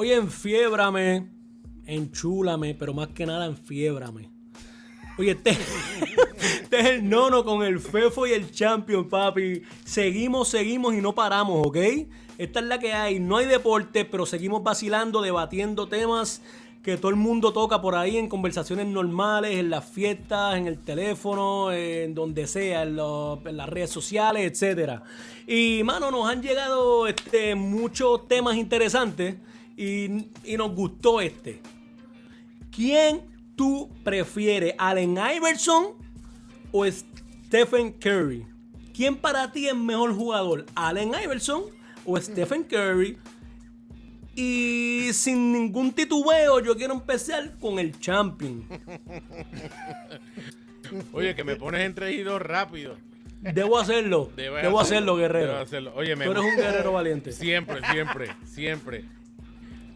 Oye, enfiebrame, enchúlame, pero más que nada enfiebrame. Oye, este, este, es el nono con el Fefo y el Champion, papi. Seguimos, seguimos y no paramos, ¿ok? Esta es la que hay. No hay deporte, pero seguimos vacilando, debatiendo temas que todo el mundo toca por ahí en conversaciones normales, en las fiestas, en el teléfono, en donde sea, en, las redes sociales, etc. Y, mano, nos han llegado este, muchos temas interesantes y, y nos gustó este. ¿Quién tú prefieres, Allen Iverson o Stephen Curry? ¿Quién para ti es mejor jugador, Allen Iverson o Stephen Curry? Y sin ningún titubeo, yo quiero empezar con el champion. Oye, que me pones entregido rápido. Debo hacerlo. Debo hacerlo, guerrero. Debo hacerlo. Oye, Tú eres un guerrero valiente. Siempre, siempre, siempre.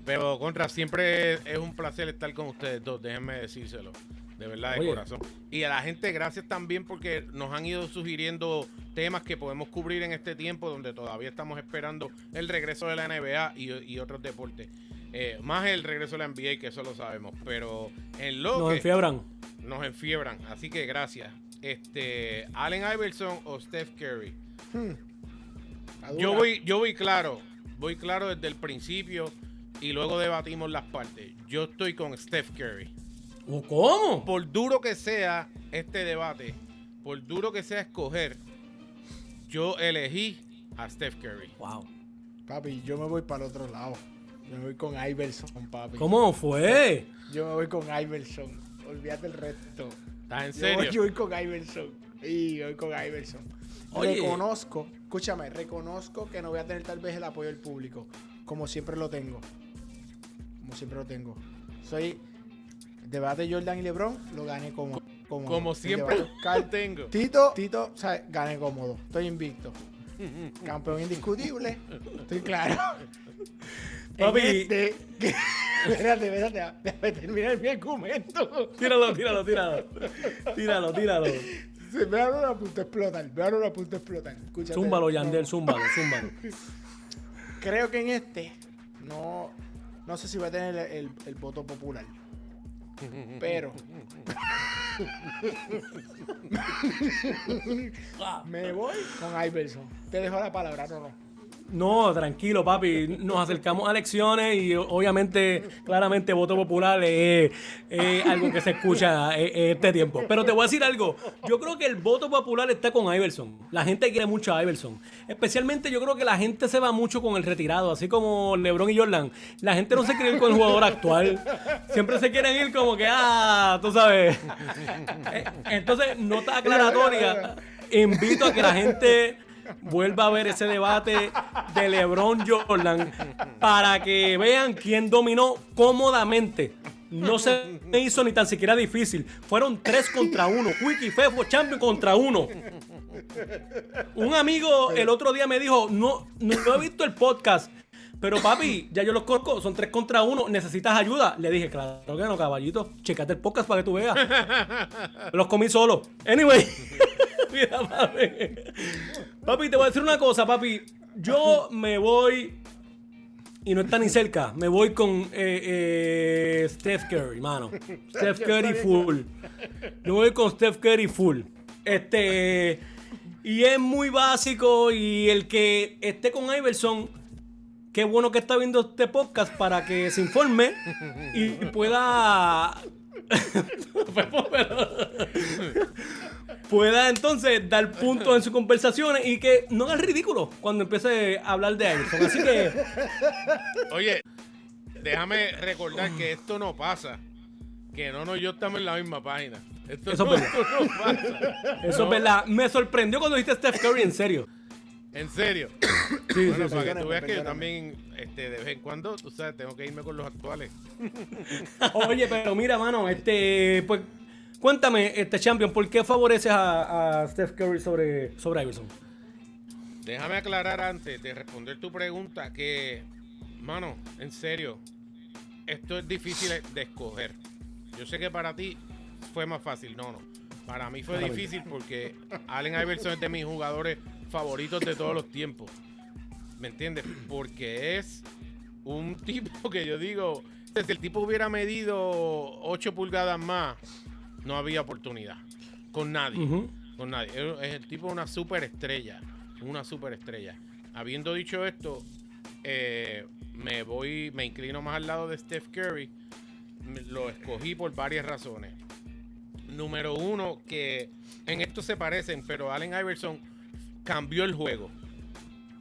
Pero contra, siempre es un placer estar con ustedes dos, déjenme decírselo. De verdad, de corazón. Y a la gente, gracias también porque nos han ido sugiriendo temas que podemos cubrir en este tiempo donde todavía estamos esperando el regreso de la NBA y, otros deportes. Eh, más el regreso de la NBA, que eso lo sabemos. Pero en lo nos enfiebran. Nos enfiebran. Así que gracias. Este, Allen Iverson o Steph Curry. Hmm. Yo voy, yo voy claro. Voy claro desde el principio y luego debatimos las partes. Yo estoy con Steph Curry. ¿O cómo? Por duro que sea este debate, por duro que sea escoger, yo elegí a Steph Curry. Wow. Papi, yo me voy para el otro lado. Me voy con Iverson, papi. ¿Cómo fue? Yo me voy con Iverson. Olvídate el resto. ¿Estás en serio? Yo voy, con Iverson. Y voy con Iverson. Reconozco, escúchame, reconozco que no voy a tener tal vez el apoyo del público, como siempre lo tengo siempre lo tengo. Soy debate Jordan y LeBron, lo gané como Como siempre lo tengo. Tito, Tito, o sea, gané cómodo. Estoy invicto. Campeón indiscutible. Estoy claro. Papi. Este, espérate, espérate, déjame terminar mi argumento. Tíralo, tíralo, tíralo. Tíralo, tíralo. Se me abre una punta explotar. Me abre una punta explotar. Escúchate. Zúmbalo, Yandel, zúmbalo, zúmbalo. Creo que en este no no sé si va a tener el, el voto popular. Pero me voy con Iverson. Te dejo la palabra, no, no. No, tranquilo, papi. Nos acercamos a elecciones y obviamente, claramente, voto popular es, algo que se escucha en este tiempo. Pero te voy a decir algo. Yo creo que el voto popular está con Iverson. La gente quiere mucho a Iverson. Especialmente yo creo que la gente se va mucho con el retirado, así como LeBron y Jordan. La gente no se quiere ir con el jugador actual. Siempre se quieren ir como que, ah, tú sabes. Eh, entonces, nota aclaratoria. Invito a que la gente vuelva a ver ese debate de LeBron Jordan para que vean quién dominó cómodamente. No se me hizo ni tan siquiera difícil. Fueron tres contra uno. Wiki Fefo Champion contra uno. Un amigo el otro día me dijo, no, no, he visto el podcast. Pero papi, ya yo los conozco, son tres contra uno, necesitas ayuda. Le dije, claro que no, caballito, checate el podcast para que tú veas. Los comí solo. Anyway. Mira, papi. Papi, te voy a decir una cosa, papi. Yo me voy. Y no está ni cerca. Me voy con eh, eh, Steph Curry, mano. Steph Curry full. Me voy con Steph Curry full. Este. Y es muy básico. Y el que esté con Iverson, qué bueno que está viendo este podcast para que se informe y pueda. pueda entonces dar puntos en sus conversaciones y que no haga ridículo cuando empiece a hablar de Iverson. Así que. Oye, déjame recordar que esto no pasa. Que no, no, yo estamos en la misma página. Esto Eso no, es verdad. pasa. Eso es verdad. Me sorprendió cuando dijiste Steph Curry en serio. ¿En serio? Sí, bueno, sí, para que tú veas que yo también, este, de vez en cuando, tú sabes, tengo que irme con los actuales. Oye, pero mira, mano, este, pues Cuéntame, este champion, ¿por qué favoreces a, Steph Curry sobre, sobre Iverson? Déjame aclarar antes de responder tu pregunta que, mano, en serio, esto es difícil de escoger. Yo sé que para ti fue más fácil, no, no. Para mí fue difícil porque Allen Iverson es de mis jugadores favoritos de todos los tiempos. ¿Me entiendes? Porque es un tipo que yo digo, si el tipo hubiera medido 8 pulgadas más, no había oportunidad. Con nadie. Con nadie. Es el tipo una superestrella. Una superestrella. Habiendo dicho esto, eh, me voy, me inclino más al lado de Steph Curry. Lo escogí por varias razones. Número uno, que en esto se parecen, pero Allen Iverson cambió el juego.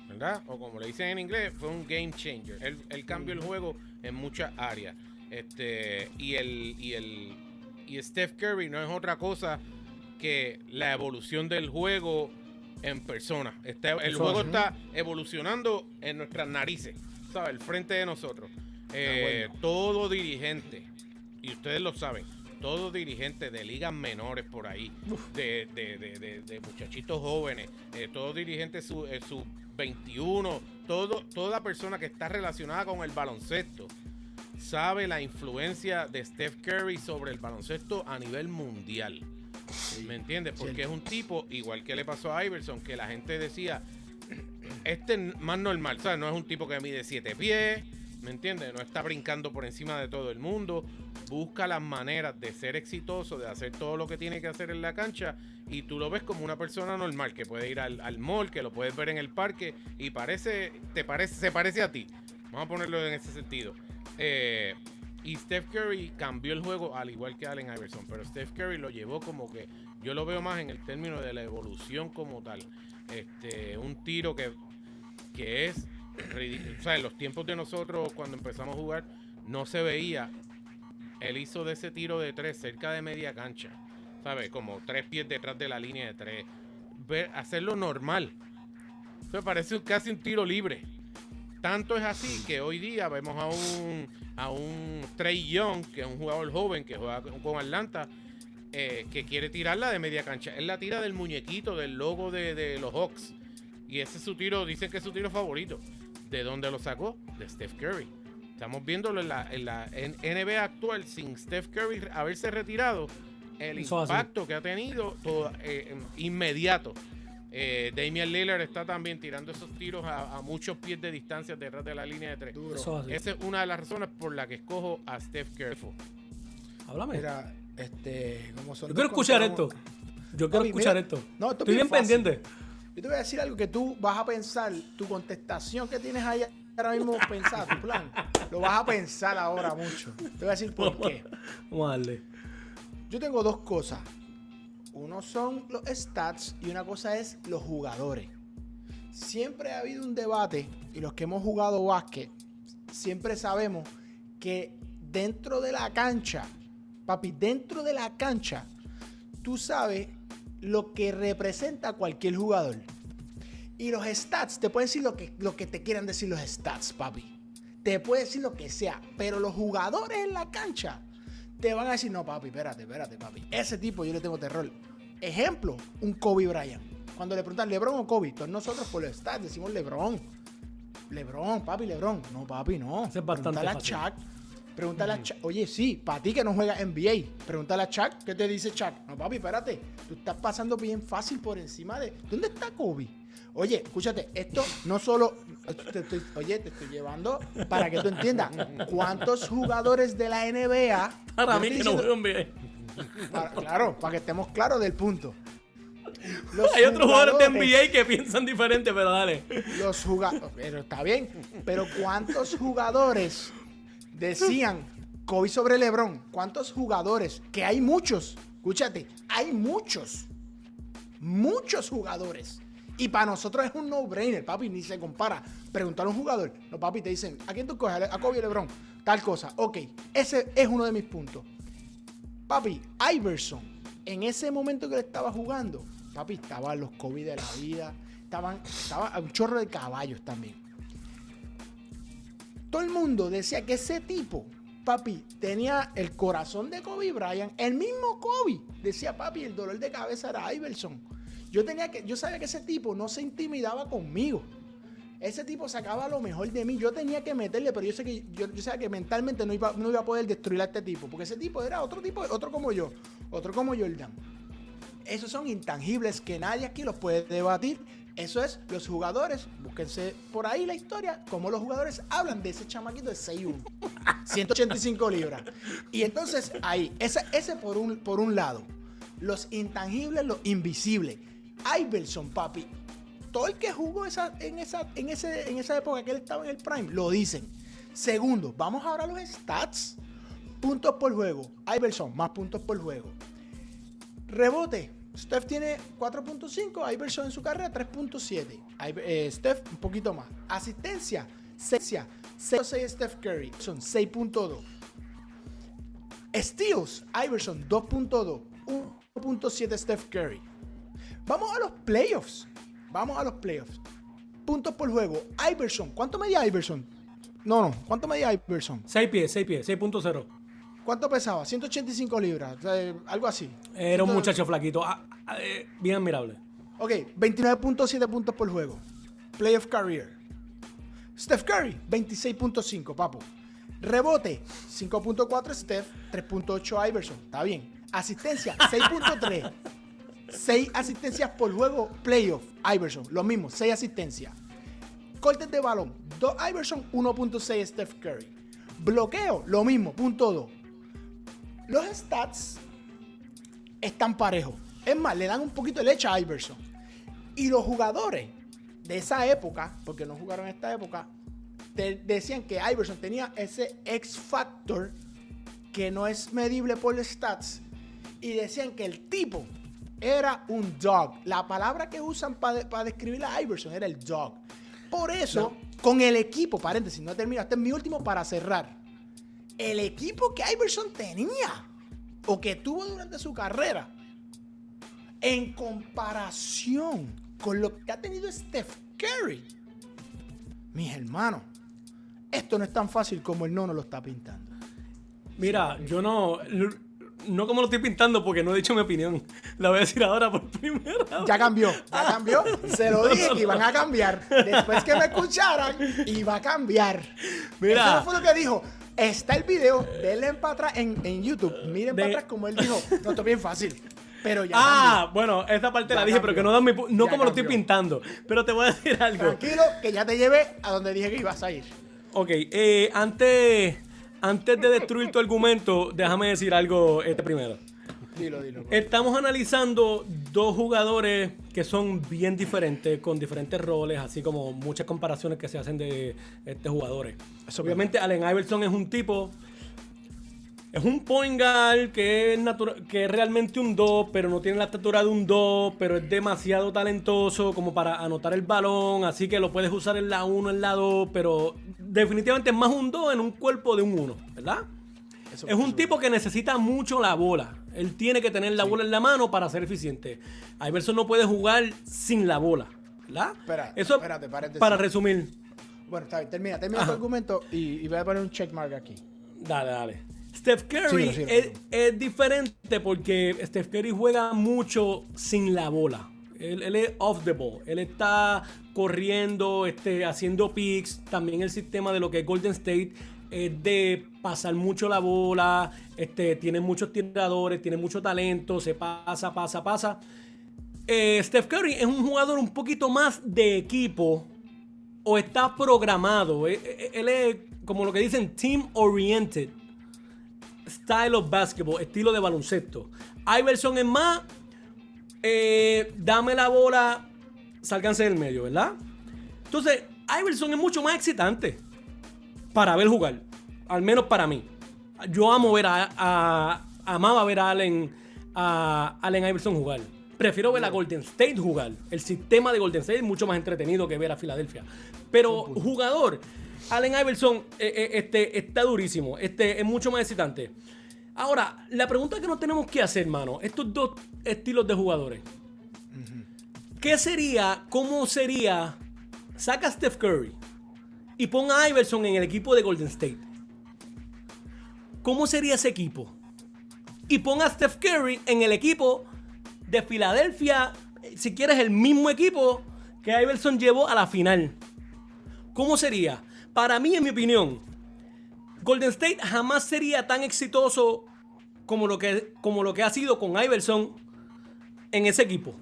¿Verdad? O como le dicen en inglés, fue un game changer. Él, cambió el juego en muchas áreas. Este, y el, y el y Steph Curry no es otra cosa que la evolución del juego en persona. Este, el juego está evolucionando en nuestras narices, ¿sabes? El frente de nosotros. Eh, todo dirigente, y ustedes lo saben, todo dirigente de ligas menores por ahí, de, de, muchachitos jóvenes, eh, todo dirigente su, eh, su 21, todo, toda persona que está relacionada con el baloncesto sabe la influencia de Steph Curry sobre el baloncesto a nivel mundial. ¿Me entiendes? Porque es un tipo, igual que le pasó a Iverson, que la gente decía, este es más normal, ¿sabes? No es un tipo que mide 7 pies, ¿me entiendes? No está brincando por encima de todo el mundo. Busca las maneras de ser exitoso, de hacer todo lo que tiene que hacer en la cancha. Y tú lo ves como una persona normal, que puede ir al, al mall, que lo puedes ver en el parque y parece, te parece, se parece a ti. Vamos a ponerlo en ese sentido. Eh, y Steph Curry cambió el juego al igual que Allen Iverson, pero Steph Curry lo llevó como que yo lo veo más en el término de la evolución como tal. Este, un tiro que, que es o en los tiempos de nosotros cuando empezamos a jugar no se veía. Él hizo de ese tiro de tres cerca de media cancha, ¿sabes? Como tres pies detrás de la línea de tres. Hacerlo normal. me parece casi un tiro libre. Tanto es así que hoy día vemos a un, a un Trey Young, que es un jugador joven que juega con Atlanta, eh, que quiere tirarla de media cancha. Él la tira del muñequito, del logo de, los Hawks. Y ese es su tiro, dicen que es su tiro favorito. ¿De dónde lo sacó? De Steph Curry. Estamos viéndolo en la, en la NBA actual sin Steph Curry haberse retirado. El impacto que ha tenido eh, inmediato. Eh, Damian Lillard está también tirando esos tiros a, muchos pies de distancia detrás de la línea de tres. Esa es una de las razones por la que escojo a Steph Curry. Háblame. Mira, este, Yo quiero escuchar esto. Yo quiero escuchar esto. No, Estoy bien, pendiente. Yo te voy a decir algo que tú vas a pensar, tu contestación que tienes ahí ahora mismo pensado, tu plan, lo vas a pensar ahora mucho. Te voy a decir por qué. Vamos a darle. Yo tengo dos cosas. Uno son los stats y una cosa es los jugadores. Siempre ha habido un debate y los que hemos jugado básquet siempre sabemos que dentro de la cancha, papi, dentro de la cancha, tú sabes lo que representa cualquier jugador. Y los stats, te pueden decir lo que, lo que te quieran decir los stats, papi. Te puede decir lo que sea, pero los jugadores en la cancha te van a decir, no, papi, espérate, espérate, papi. Ese tipo yo le tengo terror. Ejemplo, un Kobe Bryant. Cuando le preguntan LeBron o Kobe, todos nosotros por el stats decimos LeBron. LeBron, papi, LeBron. No, papi, no. Es Pregúntale a Chuck. Pregúntale a Chuck. Oye, sí, para ti que no juegas NBA, pregúntale a Chuck. ¿Qué te dice Chuck? No, papi, espérate. Tú estás pasando bien fácil por encima de. ¿Dónde está Kobe? Oye, escúchate, esto no solo. oye, te estoy llevando para que tú entiendas cuántos jugadores de la NBA. Para mí que no juegan bien. claro, para que estemos claros del punto. Hay otros jugadores de NBA que piensan diferente, pero dale. Los jugadores. Pero está bien. Pero ¿cuántos jugadores decían Kobe sobre LeBron? ¿Cuántos jugadores? Que hay muchos. Escúchate, hay muchos. Muchos jugadores y para nosotros es un no-brainer, papi, ni se compara. Preguntar a un jugador, no, papi, te dicen, ¿a quién tú coges? A Kobe Lebron, tal cosa. Ok, ese es uno de mis puntos. Papi, Iverson, en ese momento que le estaba jugando, papi, estaban los Kobe de la vida, estaban, estaba un chorro de caballos también. Todo el mundo decía que ese tipo, papi, tenía el corazón de Kobe Bryant, el mismo Kobe. Decía, papi, el dolor de cabeza era Iverson. Yo tenía que, yo sabía que ese tipo no se intimidaba conmigo. Ese tipo sacaba lo mejor de mí. Yo tenía que meterle, pero yo sé que yo, sabía que mentalmente no iba, no iba a poder destruir a este tipo. Porque ese tipo era otro tipo, otro como yo, otro como Jordan. esos son intangibles que nadie aquí los puede debatir. Eso es, los jugadores, búsquense por ahí la historia, como los jugadores hablan de ese chamaquito de 6'1, 185 libras. Y entonces ahí, ese, ese por, un, por un lado, los intangibles, los invisibles. Iverson, papi, todo el que jugó esa, en, esa, en, ese, en esa época que él estaba en el Prime, lo dicen. Segundo, vamos ahora a los stats. Puntos por juego. Iverson, más puntos por juego. Rebote. Steph tiene 4.5, Iverson en su carrera 3.7. Eh, Steph un poquito más. Asistencia, 6, 6 Steph Curry, son 6.2. Steals, Iverson 2.2, 1.7 Steph Curry. Vamos a los playoffs. Vamos a los playoffs. Puntos por juego. Iverson, ¿cuánto medía Iverson? No, no, ¿cuánto medía Iverson? 6 pies, 6 pies, 6.0. ¿Cuánto pesaba? 185 libras, algo así. Era un muchacho flaquito, ah, ah, eh, bien admirable. Ok, 29.7 puntos por juego. Playoff career. Steph Curry, 26.5, papo. Rebote, 5.4 Steph, 3.8 Iverson. Está bien. Asistencia, 6.3. 6 asistencias por juego, playoff, Iverson. Lo mismo, 6 asistencias. Cortes de balón, 2 Iverson, 1.6 Steph Curry. Bloqueo, lo mismo, punto 2. Los stats están parejos. Es más, le dan un poquito de leche a Iverson. Y los jugadores de esa época, porque no jugaron en esta época, decían que Iverson tenía ese X factor que no es medible por los stats. Y decían que el tipo era un dog. La palabra que usan para describir a Iverson era el dog. Por eso, con el equipo, paréntesis, no termino, este es mi último para cerrar el equipo que Iverson tenía o que tuvo durante su carrera, en comparación con lo que ha tenido Steph Curry, mis hermanos, esto no es tan fácil como el nono lo está pintando. Mira, yo no, no como lo estoy pintando porque no he dicho mi opinión. La voy a decir ahora por primera vez. Ya cambió, ya cambió. Se lo dije que iban a cambiar. Después que me escucharan, iba a cambiar. Mira. Eso fue lo que dijo. Está el video, denle para atrás en, YouTube. Miren para atrás como él dijo. No, esto es bien fácil. Pero ya. Ah, bueno, esta parte la dije, pero que no dan mi. No como lo estoy pintando. Pero te voy a decir algo. Tranquilo, que ya te lleve a donde dije que ibas a ir. Ok, eh, antes, antes de destruir tu argumento, déjame decir algo este primero. Dilo, dilo. Estamos analizando dos jugadores que son bien diferentes, con diferentes roles, así como muchas comparaciones que se hacen de estos jugadores. Obviamente, Allen Iverson es un tipo. Es un point guard que es, que es realmente un 2, pero no tiene la estatura de un 2, pero es demasiado talentoso como para anotar el balón, así que lo puedes usar en la 1, en la 2, pero definitivamente es más un 2 en un cuerpo de un 1, ¿verdad? es un tipo que necesita mucho la bola. Él tiene que tener la bola en la mano para ser eficiente. Iverson no puede jugar sin la bola. ¿Verdad? Espera, Eso, espérate, Para resumir. Bueno, está bien, termina, termina tu argumento y, voy a poner un checkmark aquí. Dale, dale. Steph Curry es, diferente porque Steph Curry juega mucho sin la bola. Él, él, es off the ball. Él está corriendo, este, haciendo picks. También el sistema de lo que es Golden State es de pasar mucho la bola, este, tiene muchos tiradores, tiene mucho talento, se pasa, pasa, pasa. Eh, Steph Curry es un jugador un poquito más de equipo o está programado. Eh, eh, él es como lo que dicen team oriented. Style of basketball, estilo de baloncesto. Iverson es más, dame la bola, sálganse del medio, ¿verdad? Entonces, Iverson es mucho más excitante para ver jugar. Al menos para mí. Yo amo ver a, amaba ver a Allen, a Allen Iverson jugar. Prefiero ver a Golden State jugar. El sistema de Golden State es mucho más entretenido que ver a Filadelfia. Pero jugador, Allen Iverson eh, eh, este, está durísimo. Este, es mucho más excitante. Ahora, la pregunta que nos tenemos que hacer, hermano, estos dos estilos de jugadores. ¿Qué sería, cómo sería, saca Steph Curry, y pon a Iverson en el equipo de Golden State. ¿Cómo sería ese equipo? Y pon a Steph Curry en el equipo de Filadelfia, si quieres el mismo equipo que Iverson llevó a la final. ¿Cómo sería? Para mí, en mi opinión, Golden State jamás sería tan exitoso como lo que, como lo que ha sido con Iverson en ese equipo.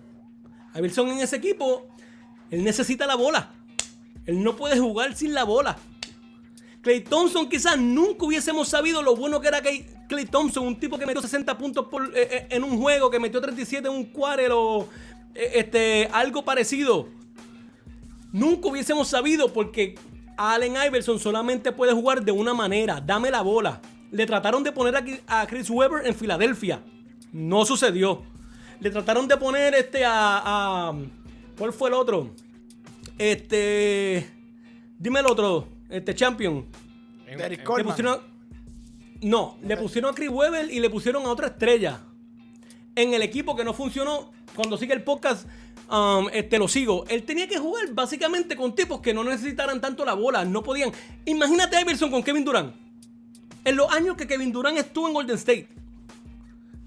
Iverson en ese equipo, él necesita la bola. Él no puede jugar sin la bola. Clay Thompson quizás nunca hubiésemos sabido lo bueno que era Clay Thompson, un tipo que metió 60 puntos eh, eh, en un juego, que metió 37 en un quarter o eh, este, algo parecido. Nunca hubiésemos sabido porque Allen Iverson solamente puede jugar de una manera, dame la bola. Le trataron de poner a Chris Webber en Filadelfia. No sucedió. Le trataron de poner este a, ¿Cuál fue el otro? Este. Dime el otro. Este Champion. Derek no, le pusieron a Chris Webber y le pusieron a otra estrella. En el equipo que no funcionó. Cuando sigue el podcast, um, este, lo sigo. Él tenía que jugar básicamente con tipos que no necesitaran tanto la bola. No podían. Imagínate a Iverson con Kevin Durant. En los años que Kevin Durant estuvo en Golden State.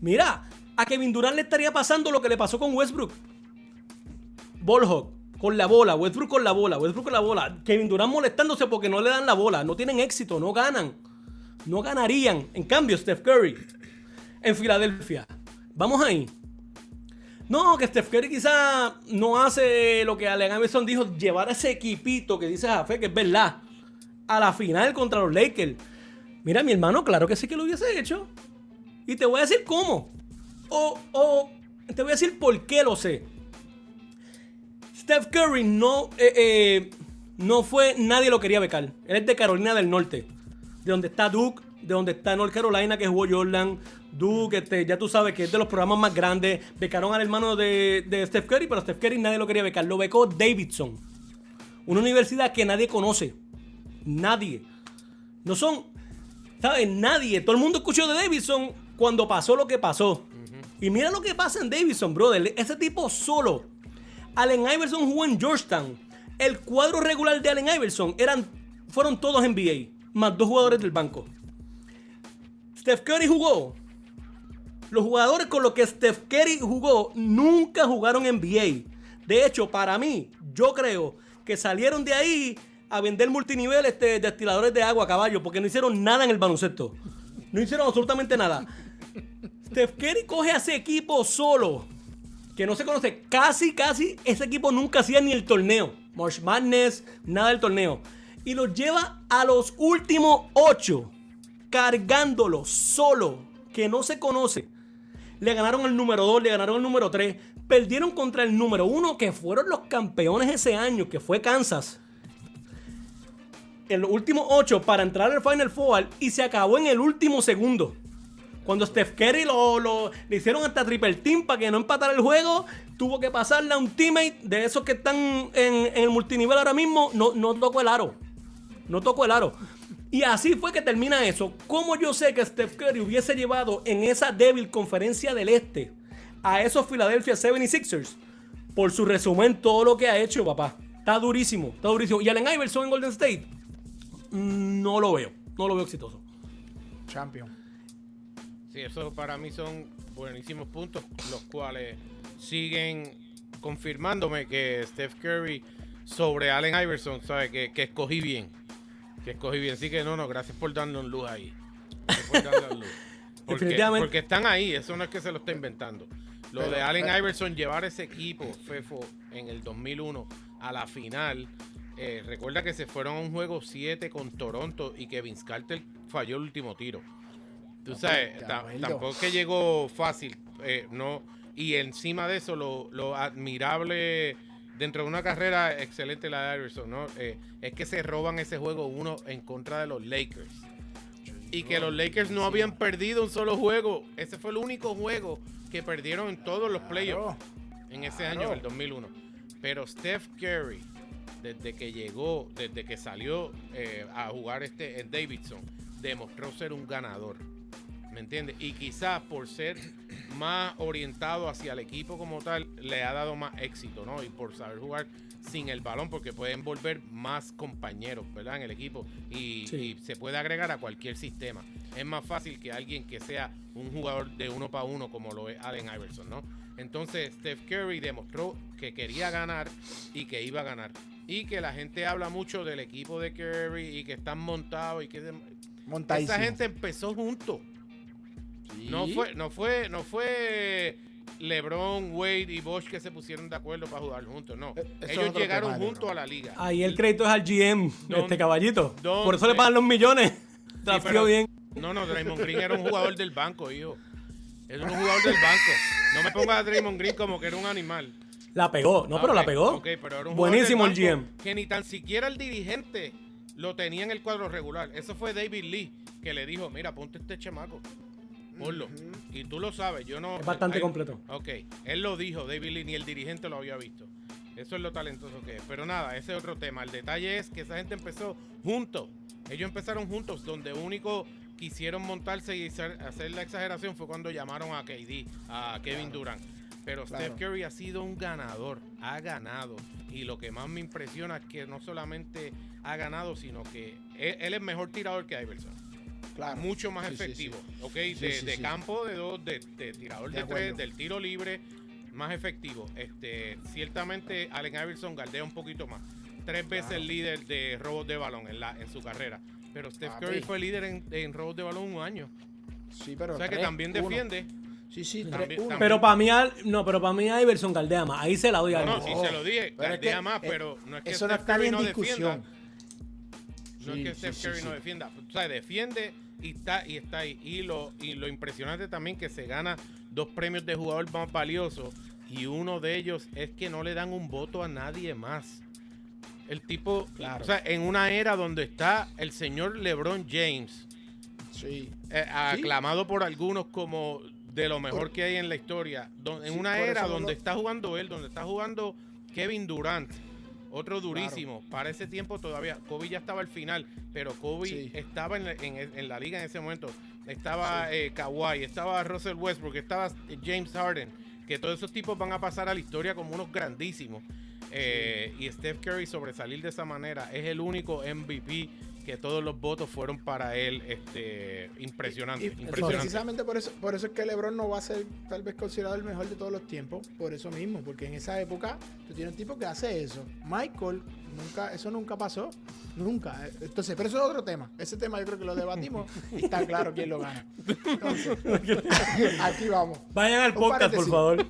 Mira, a Kevin Durant le estaría pasando lo que le pasó con Westbrook. Ballhawk con la bola, Westbrook con la bola, Westbrook con la bola. Kevin Durant molestándose porque no le dan la bola, no tienen éxito, no ganan. No ganarían. En cambio, Steph Curry en Filadelfia. Vamos ahí. No, que Steph Curry quizá no hace lo que Allen Iverson dijo, llevar ese equipito que dice Jafé, que es verdad, a la final contra los Lakers. Mira, mi hermano, claro que sí que lo hubiese hecho. Y te voy a decir cómo. O te voy a decir por qué lo sé. Steph Curry no, eh, eh, no fue, nadie lo quería becar. Él es de Carolina del Norte. De donde está Duke, de donde está North Carolina, que jugó Jordan. Duke, este, ya tú sabes que es de los programas más grandes. Becaron al hermano de, de Steph Curry, pero Steph Curry nadie lo quería becar. Lo becó Davidson. Una universidad que nadie conoce. Nadie. No son, ¿sabes? Nadie. Todo el mundo escuchó de Davidson cuando pasó lo que pasó. Y mira lo que pasa en Davidson, brother. Ese tipo solo. Allen Iverson jugó en Georgetown. El cuadro regular de Allen Iverson eran, fueron todos NBA, más dos jugadores del banco. Steph Curry jugó. Los jugadores con los que Steph Curry jugó nunca jugaron NBA. De hecho, para mí, yo creo que salieron de ahí a vender multinivel este, destiladores de agua a caballo porque no hicieron nada en el baloncesto. No hicieron absolutamente nada. Steph Curry coge a ese equipo solo, que no se conoce. Casi, casi ese equipo nunca hacía ni el torneo. March Madness, nada del torneo. Y los lleva a los últimos ocho, cargándolo solo, que no se conoce. Le ganaron el número 2, le ganaron el número 3. Perdieron contra el número 1, que fueron los campeones ese año, que fue Kansas. En los últimos 8 para entrar al Final Four y se acabó en el último segundo. Cuando Steph Curry lo, le hicieron hasta triple team para que no empatara el juego, tuvo que pasarle a un teammate de esos que están en, el multinivel ahora mismo. No, no tocó el aro. No tocó el aro. Y así fue que termina eso. ¿Cómo yo sé que Steph Curry hubiese llevado en esa débil conferencia del Este a esos Philadelphia 76ers? Por su resumen, todo lo que ha hecho, papá. Está durísimo, está durísimo. Y Allen Iverson en Golden State, mm, no lo veo. No lo veo exitoso. Champion. Sí, eso para mí son buenísimos puntos, los cuales siguen confirmándome que Steph Curry sobre Allen Iverson, ¿sabe? Que, que escogí bien. Que escogí bien. Así que no, no, gracias por darnos luz ahí. Por darnos luz. Porque, porque, están ahí, eso no es que se lo esté inventando. Lo de Allen Iverson, llevar ese equipo, FEFO, en el 2001 a la final. Eh, recuerda que se fueron a un juego 7 con Toronto y que Vince Carter falló el último tiro. Tú sabes, tampoco que llegó fácil, eh, no. Y encima de eso, lo, admirable dentro de una carrera excelente la de Iverson, ¿no? Eh, es que se roban ese juego uno en contra de los Lakers. Y que los Lakers no habían perdido un solo juego. Ese fue el único juego que perdieron en todos los playoffs en ese año, el 2001. Pero Steph Curry, desde que llegó, desde que salió eh, a jugar este en Davidson, demostró ser un ganador. ¿Me entiendes? Y quizás por ser más orientado hacia el equipo como tal, le ha dado más éxito, ¿no? Y por saber jugar sin el balón, porque pueden volver más compañeros, ¿verdad? En el equipo. Y, se puede agregar a cualquier sistema. Es más fácil que alguien que sea un jugador de uno para uno, como lo es Allen Iverson, ¿no? Entonces, Steph Curry demostró que quería ganar y que iba a ganar. Y que la gente habla mucho del equipo de Curry y que están montados y que... Esa gente empezó juntos. No fue, no fue, no fue LeBron, Wade y Bosch que se pusieron de acuerdo para jugar juntos. No, eh, ellos llegaron juntos a la liga. Ahí el crédito es al GM, este caballito. Por eso le pagan los millones. bien. No, no, Draymond Green era un jugador del banco, hijo. Es un jugador del banco. No me pongas a Draymond Green como que era un animal. La pegó, no, pero la pegó. Buenísimo el GM. Que ni tan siquiera el dirigente lo tenía en el cuadro regular. Eso fue David Lee que le dijo, mira, ponte este chemaco. Ponlo. Y tú lo sabes, yo no... Es bastante completo. Ok, él lo dijo, David Lee, ni el dirigente lo había visto. Eso es lo talentoso que es. Pero nada, ese es otro tema. El detalle es que esa gente empezó juntos. Ellos empezaron juntos, donde único quisieron montarse y hacer la exageración fue cuando llamaron a KD, a Kevin Durant. Pero Steph Curry ha sido un ganador, ha ganado. Y lo que más me impresiona es que no solamente ha ganado, sino que él, es mejor tirador que Iverson. Claro. Mucho más efectivo, ¿ok? de, campo, de dos, de, tirador de, tres, del tiro libre, más efectivo. Este, ciertamente Allen Iverson galdea un poquito más. Tres veces el líder de robos de balón en, la, en su carrera. Pero Steph Curry fue líder en, robos de balón un año. Sí, pero. O sea que también defiende. Sí, sí, Pero para mí, no, pero para mí Iverson galdea más. Ahí se la doy a No, no, sí se lo dije. Galdea más, pero no es que eso Steph no Curry no defienda. No es que Steph Curry no defienda. O sea, defiende y está, y está ahí. Y lo, y lo impresionante también que se gana dos premios de jugador más valioso. Y uno de ellos es que no le dan un voto a nadie más. El tipo, claro. o sea, en una era donde está el señor LeBron James, sí. Eh, aclamado por algunos como de lo mejor que hay en la historia. en una era donde está jugando él, donde está jugando Kevin Durant, otro durísimo. Para ese tiempo todavía, Kobe ya estaba al final, pero Kobe estaba en la, liga en ese momento. Estaba eh, Kawhi, estaba Russell Westbrook, estaba James Harden, que todos esos tipos van a pasar a la historia como unos grandísimos. Eh, y Steph Curry sobresalir de esa manera es el único MVP que todos los votos fueron para él este, impresionante. precisamente por eso, por eso es que LeBron no va a ser tal vez considerado el mejor de todos los tiempos, por eso mismo, porque en esa época tú tienes un tipo que hace eso. Michael, nunca, eso nunca pasó, nunca. Entonces, pero eso es otro tema. Ese tema yo creo que lo debatimos y está claro quién lo gana. Entonces, aquí vamos. Vayan al podcast, por favor.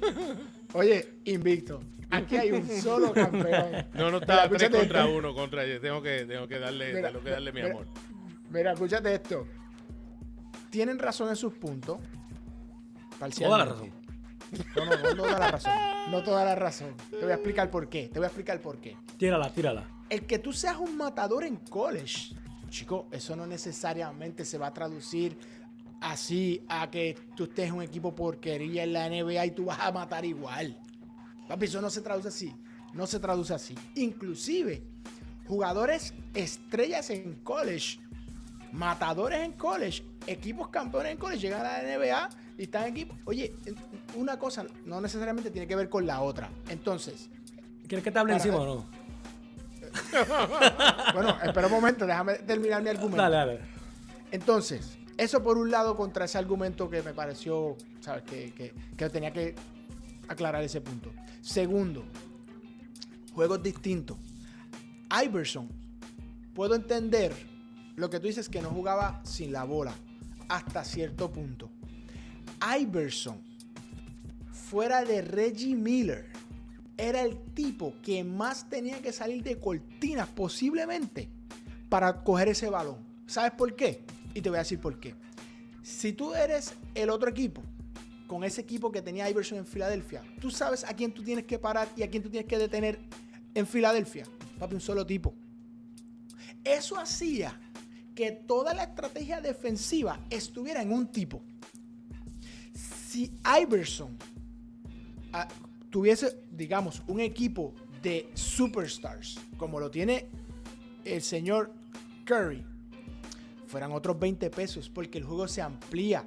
Oye, invicto. Aquí hay un solo campeón. No, no está tres contra uno contra yo. Tengo que, tengo que darle, tengo que darle mi amor. Mira, escúchate esto. Tienen razón en sus puntos. Toda la razón. No, no, no, toda la razón. No toda la razón. Te voy a explicar por qué. Te voy a explicar por qué. Tírala, tírala. El que tú seas un matador en college, chico, eso no necesariamente se va a traducir así a que tú estés en un equipo porquería en la NBA y tú vas a matar igual. Papi, eso no se traduce así. No se traduce así. Inclusive, jugadores estrellas en college, matadores en college, equipos campeones en college, llegan a la NBA y están en equipo. Oye, una cosa no necesariamente tiene que ver con la otra. Entonces. ¿Quieres que te hable encima o no? bueno, espera un momento, déjame terminar mi argumento. Dale, dale. Entonces, eso por un lado contra ese argumento que me pareció, ¿sabes? Que, que tenía que aclarar ese punto. Segundo, juegos distintos. Iverson, puedo entender lo que tú dices que no jugaba sin la bola hasta cierto punto. Iverson, fuera de Reggie Miller, era el tipo que más tenía que salir de cortinas posiblemente para coger ese balón. ¿Sabes por qué? Y te voy a decir por qué. Si tú eres el otro equipo con ese equipo que tenía Iverson en Filadelfia, tú sabes a quién tú tienes que parar y a quién tú tienes que detener en Filadelfia. Papi, un solo tipo. Eso hacía que toda la estrategia defensiva estuviera en un tipo. Si Iverson ah, tuviese, digamos, un equipo de superstars, como lo tiene el señor Curry, fueran otros 20 pesos porque el juego se amplía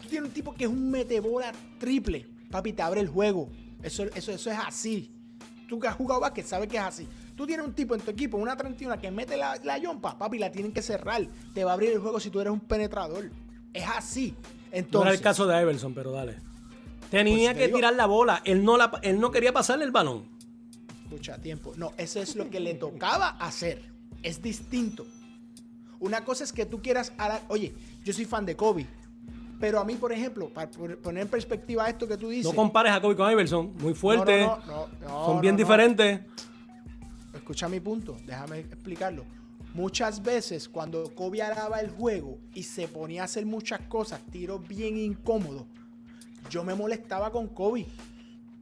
Tú tienes un tipo que es un metebola triple. Papi, te abre el juego. Eso, eso, eso es así. Tú que has jugado que sabes que es así. Tú tienes un tipo en tu equipo, una 31 que mete la, la yompa, papi, la tienen que cerrar. Te va a abrir el juego si tú eres un penetrador. Es así. Entonces, no era el caso de Everson, pero dale. Tenía pues que tirar la bola. Él no, la, él no quería pasarle el balón. Escucha, tiempo. No, eso es lo que le tocaba hacer. Es distinto. Una cosa es que tú quieras. Oye, yo soy fan de Kobe. Pero a mí, por ejemplo, para poner en perspectiva esto que tú dices. No compares a Kobe con Iverson, muy fuerte. No, no, no, son bien diferentes. Escucha mi punto, déjame explicarlo. Muchas veces cuando Kobe araba el juego y se ponía a hacer muchas cosas, tiros bien incómodos, yo me molestaba con Kobe.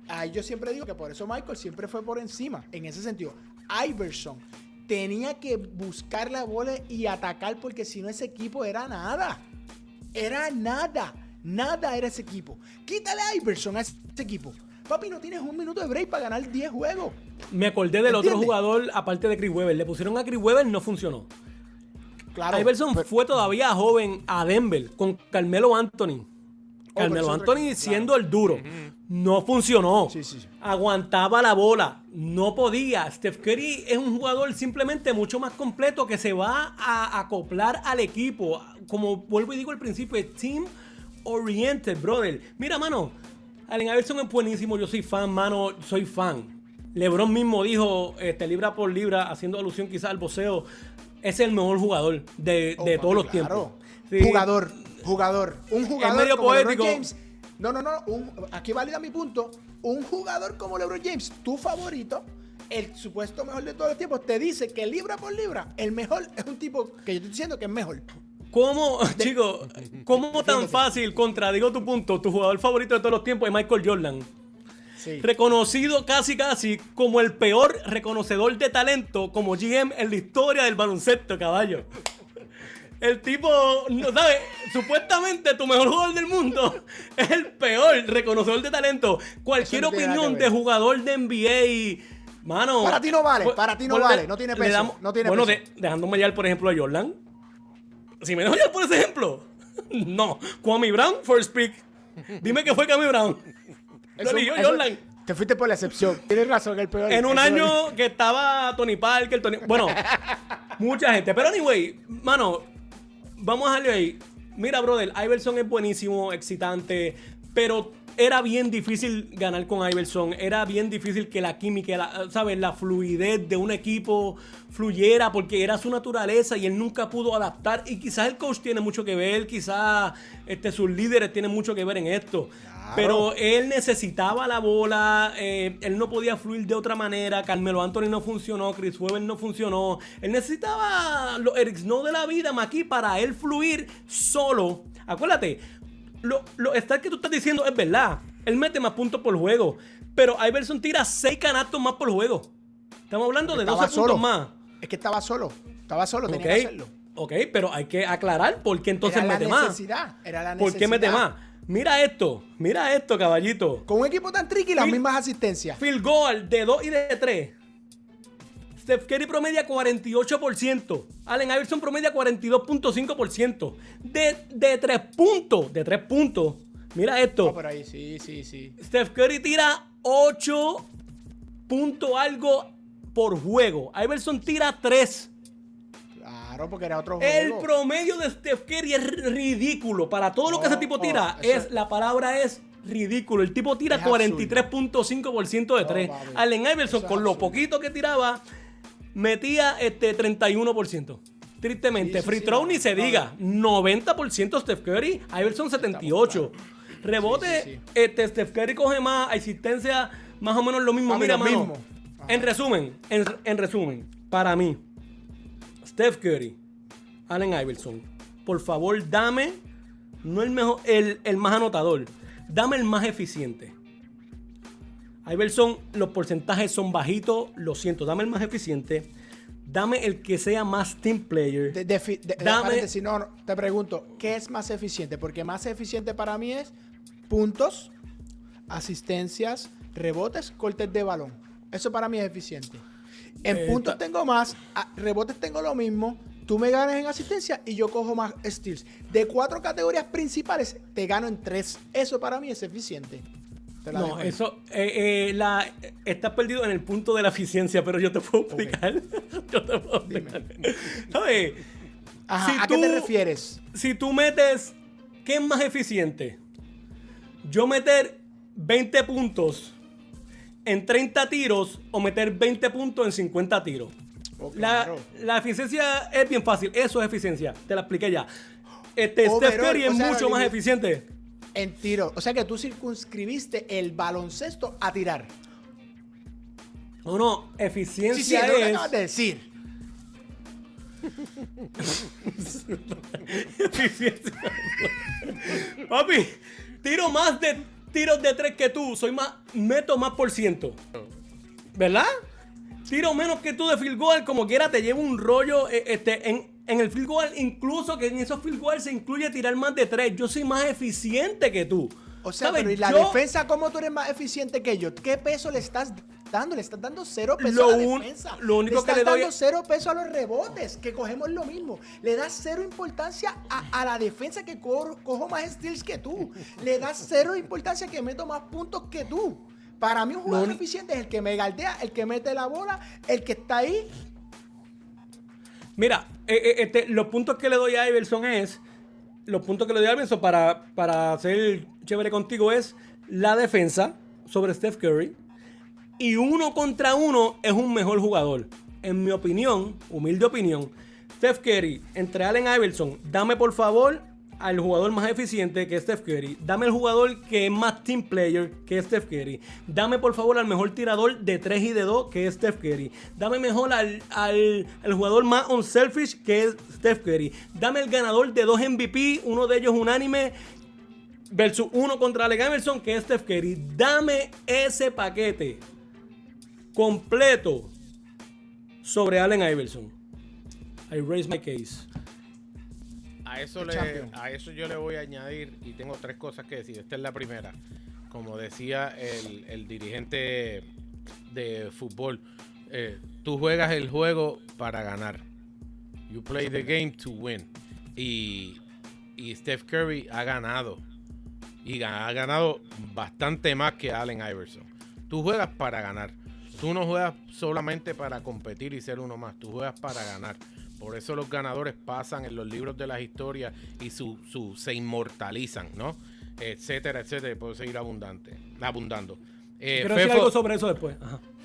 Ahí yo siempre digo que por eso Michael siempre fue por encima. En ese sentido, Iverson tenía que buscar la bola y atacar porque si no ese equipo era nada. Era nada. Nada era ese equipo. Quítale a Iverson a ese equipo. Papi, no tienes un minuto de break para ganar 10 juegos. Me acordé del otro jugador aparte de Chris Webber. Le pusieron a Chris Webber, no funcionó. Claro. Iverson fue todavía joven a Denver con Carmelo Anthony. Oh, Carmelo Anthony siendo el duro. No funcionó. Aguantaba la bola. No podía. Steph Curry es un jugador simplemente mucho más completo que se va a acoplar al equipo. Como vuelvo y digo al principio, es team oriented, brother. Mira, mano. Allen Iverson es buenísimo. Yo soy fan, mano. Soy fan. LeBron mismo dijo, este, libra por libra, haciendo alusión quizás al boxeo, es el mejor jugador de, oh, todos los tiempos. Jugador Jugador. Un jugador medio como poético. James. No, no, no. aquí valida mi punto. Un jugador como LeBron James, tu favorito, el supuesto mejor de todos los tiempos, te dice que libra por libra, el mejor es un tipo que yo estoy diciendo que es mejor. ¿Cómo, chicos, cómo tan fácil, contradigo tu punto, tu jugador favorito de todos los tiempos es Michael Jordan? Sí. Reconocido casi casi como el peor reconocedor de talento como GM en la historia del baloncesto, caballo. El tipo, no sabes, supuestamente tu mejor jugador del mundo es el peor reconocedor de talento. Cualquier opinión de jugador de NBA, mano. Para ti no vale, para ti no vale, no tiene peso. no tiene bueno, dejándome ya, por ejemplo, a Jordan. Si me dejo ya por ese ejemplo, no. Kwame Brown, first pick. Dime que fue Kwame Brown. Lo eligió Jordan. Te fuiste por la excepción. Tienes razón, el peor. En un año que estaba Tony Parker, Tony. Bueno, mucha gente. Pero anyway, mano, vamos a darle ahí. Mira, brother, Iverson es buenísimo, excitante, pero era bien difícil ganar con Iverson. Era bien difícil que la química, ¿sabes? La fluidez de un equipo fluyera porque era su naturaleza y él nunca pudo adaptar. Y quizás el coach tiene mucho que ver, quizás este, sus líderes tienen mucho que ver en esto. Pero él necesitaba la bola, eh, él no podía fluir de otra manera. Carmelo Anthony no funcionó, Chris Webber no funcionó. Él necesitaba los Eric Snow de la vida, Maki, para él fluir solo. Acuérdate, lo, lo que tú estás diciendo es verdad. Él mete más puntos por juego. Pero Iverson tira 6 canastos más por juego. Estamos hablando de 12 puntos más. Es que estaba solo. Estaba solo, tenía que hacerlo. Ok, pero hay que aclarar por qué entonces mete más. Era la necesidad. ¿Por qué mete más? Mira esto, mira esto, caballito. Con un equipo tan tricky, las mismas asistencias. Field goal de 2 y de 3. Steph Curry promedia 48%. Allen Iverson promedia 42.5%. De, de 3 puntos. De 3 puntos. Mira esto. por ahí, sí, sí, sí. Steph Curry tira 8 puntos algo por juego. Iverson tira 3. Claro, porque era otro juego. El promedio de Steph Curry es ridículo. Para todo lo que ese tipo tira, es, la palabra es ridículo. El tipo tira 43.5% de 3. Allen Iverson, con lo poquito que tiraba, metía este 31%. Tristemente. Free throw ni se diga. 90% Steph Curry, Iverson 78. Rebote, este Steph Curry coge más, asistencia más o menos lo mismo. Mira, mano. En resumen, en resumen, para mí, Steph Curry, Allen Iverson, por favor dame, no el mejor, el, más anotador, dame el más eficiente. Iverson, los porcentajes son bajitos, lo siento, dame el más eficiente. Dame el que sea más team player. dame, si no, te pregunto, ¿qué es más eficiente? Porque más eficiente para mí es puntos, asistencias, rebotes, cortes de balón. Eso para mí es eficiente. En eh, puntos tengo más, rebotes tengo lo mismo. Tú me ganas en asistencia y yo cojo más steals. De cuatro categorías principales, te gano en tres. Eso para mí es eficiente. No, eso eh, eh, la, estás perdido en el punto de la eficiencia, pero yo te puedo explicar. yo te puedo explicar. ¿Sabes? ¿A qué te refieres? Si tú metes, ¿qué es más eficiente? Yo meter 20 puntos en 30 tiros o meter 20 puntos en 50 tiros. Oh, la, eficiencia es bien fácil. Eso es eficiencia. Te la expliqué ya. Este, Steph Curry es mucho más eficiente. En tiro. O sea que tú circunscribiste el baloncesto a tirar. No, no, eficiencia sí, sí, es. Lo de decir. eficiencia. Papi, tiro más de tiros de tres que tú. Soy más, meto más por ciento. ¿Verdad? Tiro menos que tú de field goal, como quiera te llevo un rollo eh, este, en, en el field goal, incluso que en esos field goal se incluye tirar más de tres. Yo soy más eficiente que tú. O sea, pero ¿y la defensa cómo tú eres más eficiente que yo? ¿Qué peso le estás dando? Le estás dando cero peso a la defensa. Lo único le estás dando cero peso a los rebotes, que cogemos lo mismo. Le das cero importancia a, la defensa que cojo más steals que tú. Le das cero importancia que meto más puntos que tú. Para mí un jugador eficiente es el que me galdea, el que mete la bola, el que está ahí Mira, eh, eh, este, los puntos que le doy a Iverson es. Los puntos que le doy a Iverson para, para ser chévere contigo es la defensa sobre Steph Curry. Y uno contra uno es un mejor jugador. En mi opinión, humilde opinión, Steph Curry entre Allen Iverson, dame por favor al jugador más eficiente que Steph Curry. Dame el jugador que es más team player que Steph Curry. Dame por favor al mejor tirador de 3 y de 2 que es Steph Curry. Dame mejor al, al, jugador más unselfish que es Steph Curry. Dame el ganador de 2 MVP, uno de ellos unánime. Versus uno contra Alec Emerson que es Steph Curry. Dame ese paquete completo sobre Allen Iverson. I raise my case. A eso, a eso yo le voy a añadir, y tengo tres cosas que decir. Esta es la primera. Como decía el, dirigente de fútbol, eh, tú juegas el juego para ganar. You play the game to win. Y, y Steph Curry ha ganado. Y ha ganado bastante más que Allen Iverson. Tú juegas para ganar. Tú no juegas solamente para competir y ser uno más. Tú juegas para ganar. Por eso los ganadores pasan en los libros de las historias y su, se inmortalizan, ¿no? Etcétera, etcétera. Puedo seguir abundante, abundando. Eh, Quiero decir algo sobre eso después.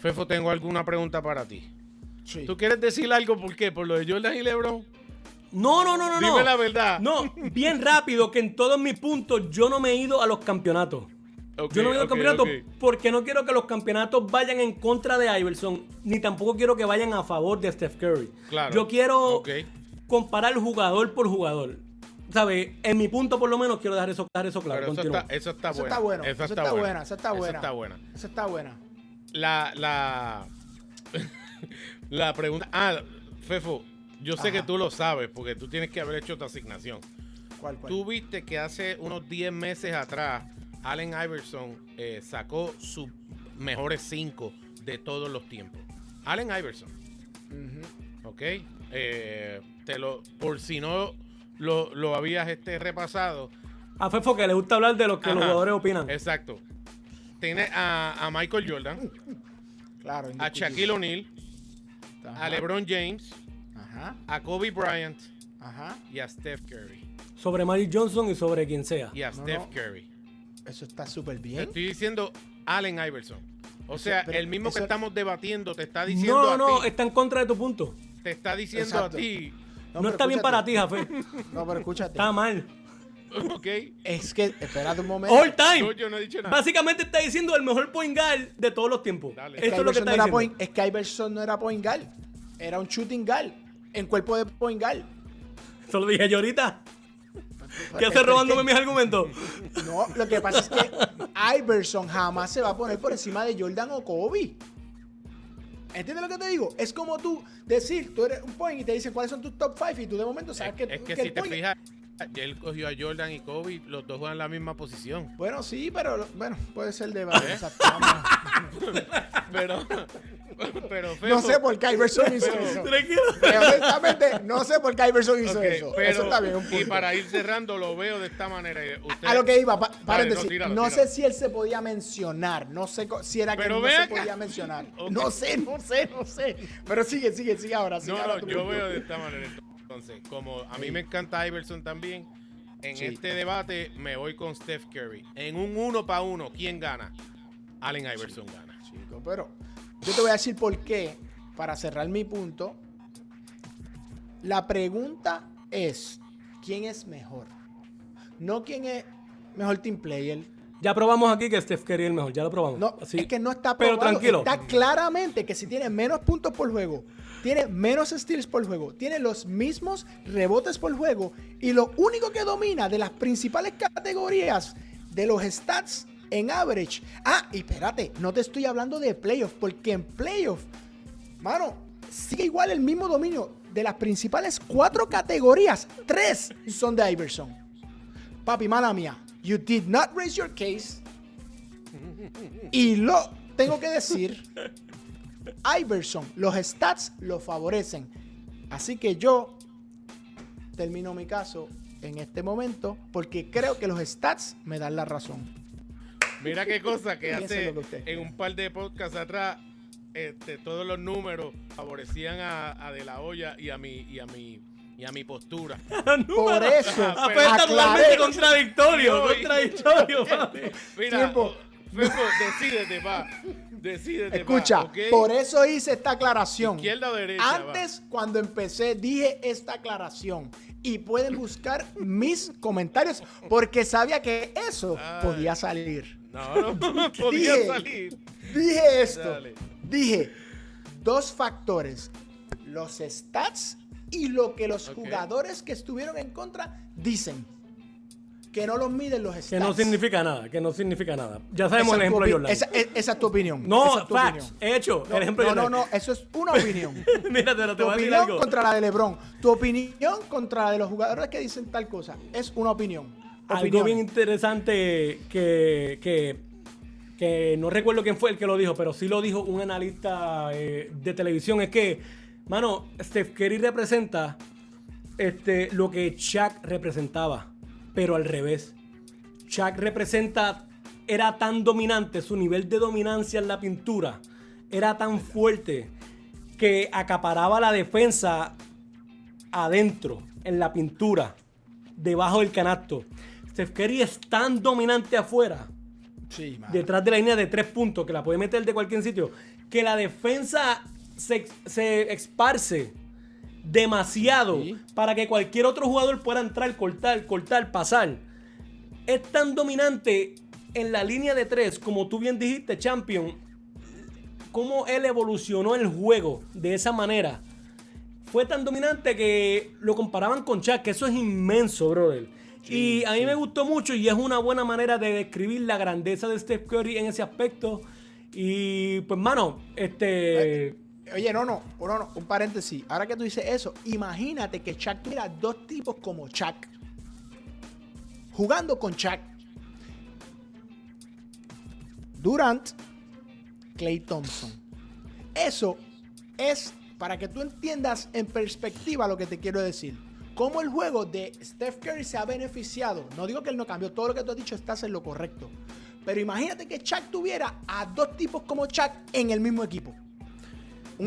Fefo, tengo alguna pregunta para ti. ¿Tú quieres decir algo? ¿Por qué? ¿Por lo de Jordan y LeBron? No, no, no, no. Dime la verdad. No, bien rápido, que en todos mis puntos yo no me he ido a los campeonatos yo no veo el campeonato porque no quiero que los campeonatos vayan en contra de Iverson, ni tampoco quiero que vayan a favor de Steph Curry. Yo quiero comparar jugador por jugador. ¿Sabes? En mi punto, por lo menos, quiero dejar eso, eso claro. eso, está, eso, está, bueno. Eso está bueno. Eso está, buena. Eso está buena. Eso está buena. Eso está buena. La, la, la pregunta. Ah, Fefo, yo sé que tú lo sabes porque tú tienes que haber hecho tu asignación. ¿Cuál, cuál? Tú viste que hace unos 10 meses atrás Allen Iverson eh, sacó sus mejores cinco de todos los tiempos. Allen Iverson. Ok. Eh, te lo, por si no lo, habías este, repasado. A Fefo que le gusta hablar de lo que los jugadores opinan. Exacto. Tiene a, Michael Jordan. claro. A Shaquille O'Neal. A LeBron James. A Kobe Bryant. Y a Steph Curry. Sobre Magic Johnson y sobre quien sea. Y a Steph Curry. Eso está súper bien. estoy diciendo Allen Iverson. O sea, el mismo que estamos debatiendo te está diciendo. No, no, no, está en contra de tu punto. Te está diciendo a ti. No, está bien para ti, Jafé. No, pero escúchate. Está mal. Ok. Es que, espérate un momento. All time. No, yo no he dicho nada. Básicamente está diciendo el mejor point guard de todos los tiempos. Esto es, lo que está diciendo. es que Iverson no era point guard. Era un shooting guard. En cuerpo de point guard. Eso lo dije yo ahorita. ¿Qué hace robándome mis argumentos? No, lo que pasa es que Iverson jamás se va a poner por encima de Jordan o Kobe. ¿Entiendes lo que te digo? Es como tú decir, tú eres un point y te dicen cuáles son tus top 5 y tú de momento sabes que, es que, si te fijas, él cogió a Jordan y Kobe, los dos juegan la misma posición. Bueno, sí, pero bueno, puede ser de ¿Eh? pero, pero no sé por qué Iverson hizo eso. Tranquilo. honestamente, no sé por qué Iverson hizo eso. Pero, eso está bien. Un y para ir cerrando, lo veo de esta manera. a lo que iba, para decir, no, sé si él se podía mencionar. No sé si era que no se podía mencionar. No sé, no sé, no sé. Pero sigue, sigue, sigue ahora. no, no, yo veo de esta manera. Entonces, como a mí me encanta Iverson también, en este debate me voy con Steph Curry. En un uno para uno, ¿quién gana? Allen Iverson gana. Chico, pero yo te voy a decir por qué, para cerrar mi punto. La pregunta es, quién es mejor. No quién es mejor team player. Ya probamos aquí que Steph Curry es el mejor, ya lo probamos. No, es que no está probado. Pero tranquilo. Está claramente que si tiene menos puntos por juego, tiene menos steals por juego, tiene los mismos rebotes por juego y lo único que domina de las principales categorías de los stats en average. Ah, y espérate, no te estoy hablando de playoff, porque en playoff, mano, sigue igual el mismo dominio. De las principales cuatro categorías, tres son de Iverson. Papi, mala mía, you did not raise your case. Y lo tengo que decir, Iverson, los stats lo favorecen. Así que yo termino mi caso en este momento porque creo que los stats me dan la razón. Mira qué cosa que hace en un par de podcasts atrás este, todos los números favorecían a, De La Hoya y a mi y a mi y a mi postura. Por eso, afecta totalmente contradictorio, contradictorio. Mira, Fepo, decídete, va. Decídete, Escucha, por eso hice esta aclaración. Izquierda o derecha. Antes, cuando empecé, dije esta aclaración. Y pueden buscar mis comentarios porque sabía que eso podía salir. No, no podía salir. Dije esto. Dije dos factores: los stats y lo que los jugadores que estuvieron en contra dicen que no los miden los stats. Que no significa nada, que no significa nada. Ya sabemos el ejemplo de Jordan. Esa, esa, es tu opinión. No, facts, he hecho. el ejemplo no, no, no, eso es una opinión. Mira, te lo tu opinión contra la de LeBron. Tu opinión contra la de los jugadores que dicen tal cosa. Es una opinión. Algo bien interesante que, que, que, no recuerdo quién fue el que lo dijo, pero sí lo dijo un analista eh, de televisión, es que, mano, Steph Curry representa este, lo que Shaq representaba pero al revés. Chuck representa, era tan dominante, su nivel de dominancia en la pintura era tan fuerte que acaparaba la defensa adentro, en la pintura, debajo del canasto. Steph Curry es tan dominante afuera, detrás de la línea de tres puntos, que la puede meter de cualquier sitio, que la defensa se, se esparce demasiado para que cualquier otro jugador pueda entrar, cortar, cortar, pasar. Es tan dominante en la línea de tres, como tú bien dijiste, Champion, cómo él evolucionó el juego de esa manera. Fue tan dominante que lo comparaban con Chuck, que eso es inmenso, brother. y a mí me gustó mucho y es una buena manera de describir la grandeza de Steph Curry en ese aspecto. Y pues, mano, este... Oye, no, no, no, no, un paréntesis. Ahora que tú dices eso, imagínate que Chuck tuviera dos tipos como Chuck. Jugando con Chuck. Durant, Clay Thompson. Eso es para que tú entiendas en perspectiva lo que te quiero decir. Cómo el juego de Steph Curry se ha beneficiado. No digo que él no cambió, todo lo que tú has dicho estás en lo correcto. Pero imagínate que Chuck tuviera a dos tipos como Chuck en el mismo equipo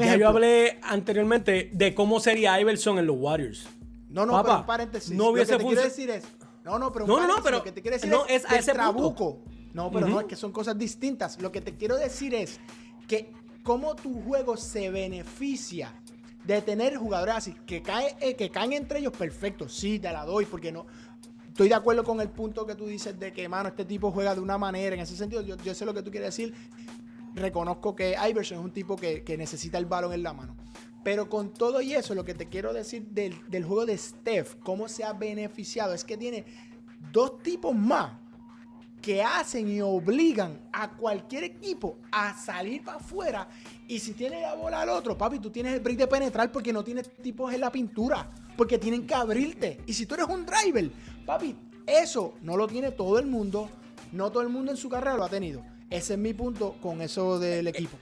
ya yo hablé anteriormente de cómo sería Iverson en los Warriors. No, no, pero un paréntesis. No hubiese lo que te quiero decir es. No, no, pero un no, no, pero lo que te quiero decir no, es, a ese trabuco. No, pero no, es que son cosas distintas. Lo que te quiero decir es que cómo tu juego se beneficia de tener jugadores así, que, cae, eh, que caen entre ellos, perfecto, sí, te la doy, porque no. Estoy de acuerdo con el punto que tú dices de que, mano, este tipo juega de una manera, en ese sentido, yo, yo sé lo que tú quieres decir, reconozco que Iverson es un tipo que, necesita el balón en la mano. Pero con todo y eso, lo que te quiero decir del, juego de Steph, cómo se ha beneficiado, es que tiene dos tipos más que hacen y obligan a cualquier equipo a salir para afuera. Y si tiene la bola al otro, papi, tú tienes el break de penetrar porque no tienes tipos en la pintura. Porque tienen que abrirte. Y si tú eres un driver, papi, eso no lo tiene todo el mundo. No todo el mundo en su carrera lo ha tenido. Ese es mi punto con eso del equipo.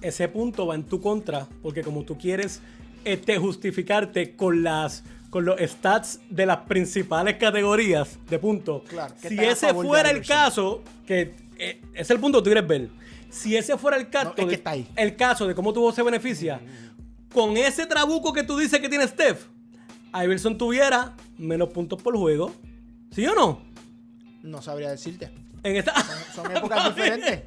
Ese punto va en tu contra, porque como tú quieres este, justificarte con las con los stats de las principales categorías de puntos. Claro, si ese fuera el caso, que eh, es el punto que tú quieres ver. Si ese fuera el caso, de, el caso de cómo tu voz se beneficia, con ese trabuco que tú dices que tiene Steph, Iverson tuviera menos puntos por juego. ¿Sí o no? No sabría decirte. En esta... son, épocas diferentes.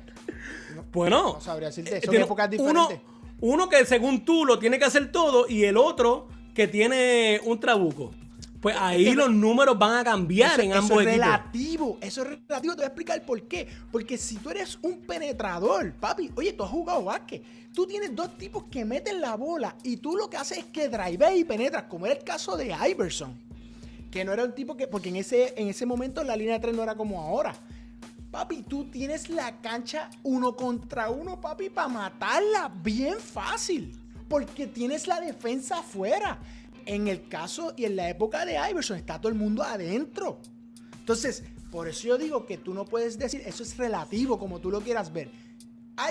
bueno. No sabría decirte. Son épocas diferentes. Uno, que según tú lo tiene que hacer todo y el otro que tiene un trabuco. Pues ahí los números van a cambiar en ambos eso es relativo, eso es relativo. Te voy a explicar por qué. Porque si tú eres un penetrador, papi, oye, tú has jugado básquet. Tú tienes dos tipos que meten la bola y tú lo que haces es que drive y penetras, como era el caso de Iverson. Que no era un tipo que, porque en ese, en ese momento la línea de tres no era como ahora. Papi, tú tienes la cancha uno contra uno, papi, para matarla bien fácil. Porque tienes la defensa afuera. En el caso y en la época de Iverson está todo el mundo adentro. Entonces, por eso yo digo que tú no puedes decir, eso es relativo como tú lo quieras ver.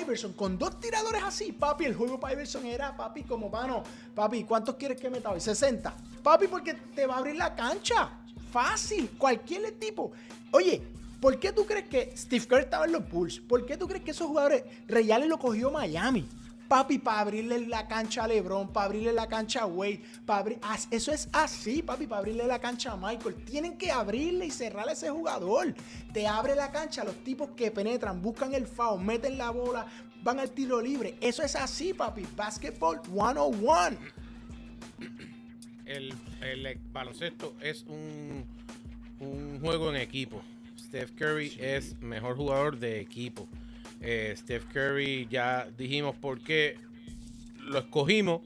Iverson con dos tiradores así, papi, el juego para Iverson era, papi, como mano, papi, ¿cuántos quieres que meta hoy? 60. Papi, porque te va a abrir la cancha. Fácil, cualquier tipo. Oye, ¿por qué tú crees que Steve Kerr estaba en los Bulls? ¿Por qué tú crees que esos jugadores, Reyales lo cogió Miami? Papi, para abrirle la cancha a LeBron, para abrirle la cancha a Wade, para abrir... Eso es así, papi, para abrirle la cancha a Michael. Tienen que abrirle y cerrarle a ese jugador. Te abre la cancha a los tipos que penetran, buscan el foul, meten la bola, van al tiro libre. Eso es así, papi. Basketball 101. El, el baloncesto es un, un juego en equipo. Steph Curry es mejor jugador de equipo. Eh, Steph Curry, ya dijimos por qué lo escogimos.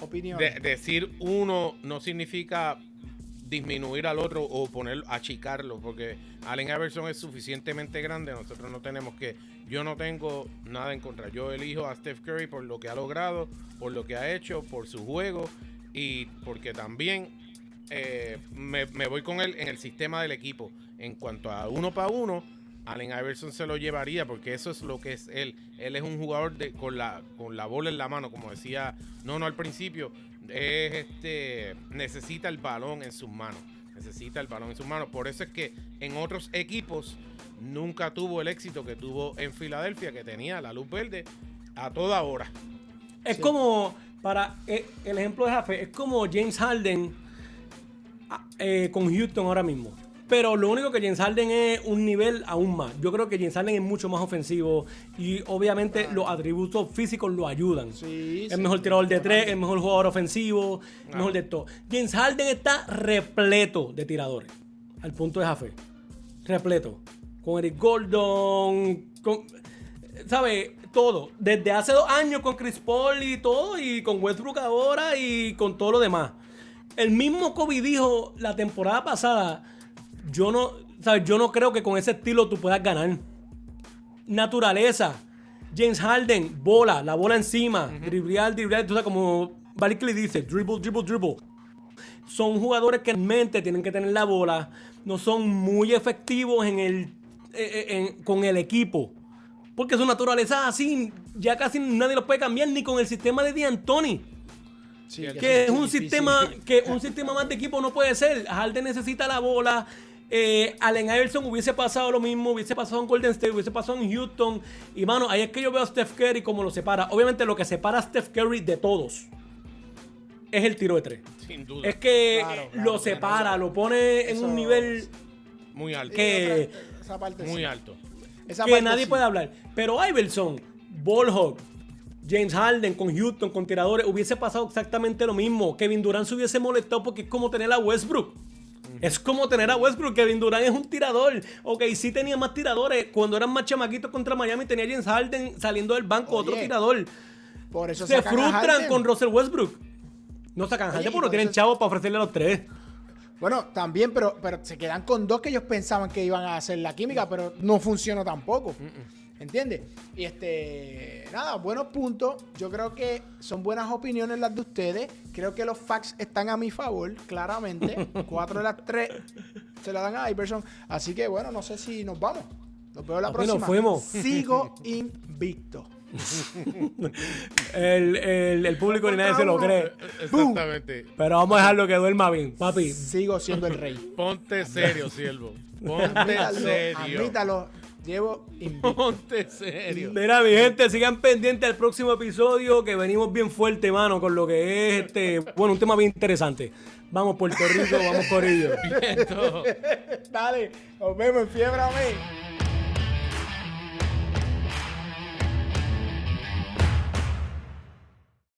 Opinión. decir uno no significa disminuir al otro o poner achicarlo, porque Allen Iverson es suficientemente grande, nosotros no tenemos que, yo no tengo nada en contra, yo elijo a Steph Curry por lo que ha logrado, por lo que ha hecho, por su juego y porque también eh, me, me voy con él en el sistema del equipo, en cuanto a uno para uno, Allen Iverson se lo llevaría porque eso es lo que es él. Él es un jugador de, con, la, con la bola en la mano, como decía no no al principio. Es este, necesita el balón en sus manos. Necesita el balón en sus manos. Por eso es que en otros equipos nunca tuvo el éxito que tuvo en Filadelfia, que tenía la luz verde a toda hora. Es como, para eh, el ejemplo de Jafe, es como James Harden ah, eh, con Houston ahora mismo. Pero lo único que James Harden es un nivel aún más. Yo creo que James Harden es mucho más ofensivo y obviamente los atributos físicos lo ayudan. es mejor tirador de tres, es mejor jugador ofensivo, es mejor de todo. James Harden está repleto de tiradores. Al punto de Jafe. Repleto. Con Eric Gordon, con... ¿Sabes? Todo. Desde hace dos años con Chris Paul y todo, y con Westbrook ahora y con todo lo demás. El mismo Kobe dijo la temporada pasada yo no, ¿sabes? Yo no creo que con ese estilo tú puedas ganar. Naturaleza. James Harden, bola, la bola encima, uh driblear, driblear, tú sabes, como Barkley dice, dribble, dribble, dribble. Son jugadores que mente tienen que tener la bola, no son muy efectivos en el, eh, eh, con el equipo. Porque su naturaleza así, ya casi nadie lo puede cambiar ni con el sistema de D'Antoni. Sí, que es un sistema que un sistema más de equipo no puede ser. Harden necesita la bola, eh, Allen Iverson hubiese pasado lo mismo, hubiese pasado en Golden State, hubiese pasado en Houston. Y mano, ahí es que yo veo a Steph Curry como lo separa. Obviamente lo que separa a Steph Curry de todos es el tiro de tres. Sin duda. Es que lo separa, lo pone en un nivel muy alto. Que, esa parte muy alto. que nadie puede hablar. Pero Iverson, Ballhawk, James Harden con Houston, con tiradores, hubiese pasado exactamente lo mismo. Kevin Durant se hubiese molestado porque es como tener a Westbrook. Es como tener a Westbrook. Kevin Durant es un tirador. Ok, sí tenía más tiradores. Cuando eran más chamaquitos contra Miami, tenía James Harden saliendo del banco, otro tirador. Por eso se frustran con Russell Westbrook. No sacan Harden porque no tienen chavos para ofrecerle a los tres. Bueno, también, pero, pero se quedan con dos que ellos pensaban que iban a hacer la química, pero no funcionó tampoco. ¿Entiendes? Y este, nada, buenos puntos. Yo creo que son buenas opiniones las de ustedes. Creo que los facts están a mi favor, claramente. Cuatro de las tres se la dan a Iverson. Así que bueno, no sé si nos vamos. Nos vemos la próxima. fuimos. Sigo invicto. el, el, público ni nadie se lo cree. Exactamente. Pero vamos a dejarlo que duerma bien, papi. Sigo siendo el rey. Ponte serio, siervo. Ponte serio. Admítalo. Llevo Ponte serio. Mira, mi gente, sigan pendientes al próximo episodio que venimos bien fuerte, mano, con lo que es este, bueno, un tema bien interesante. Vamos, Puerto Rico, vamos por ello. Dale, nos vemos en fiebre, amén.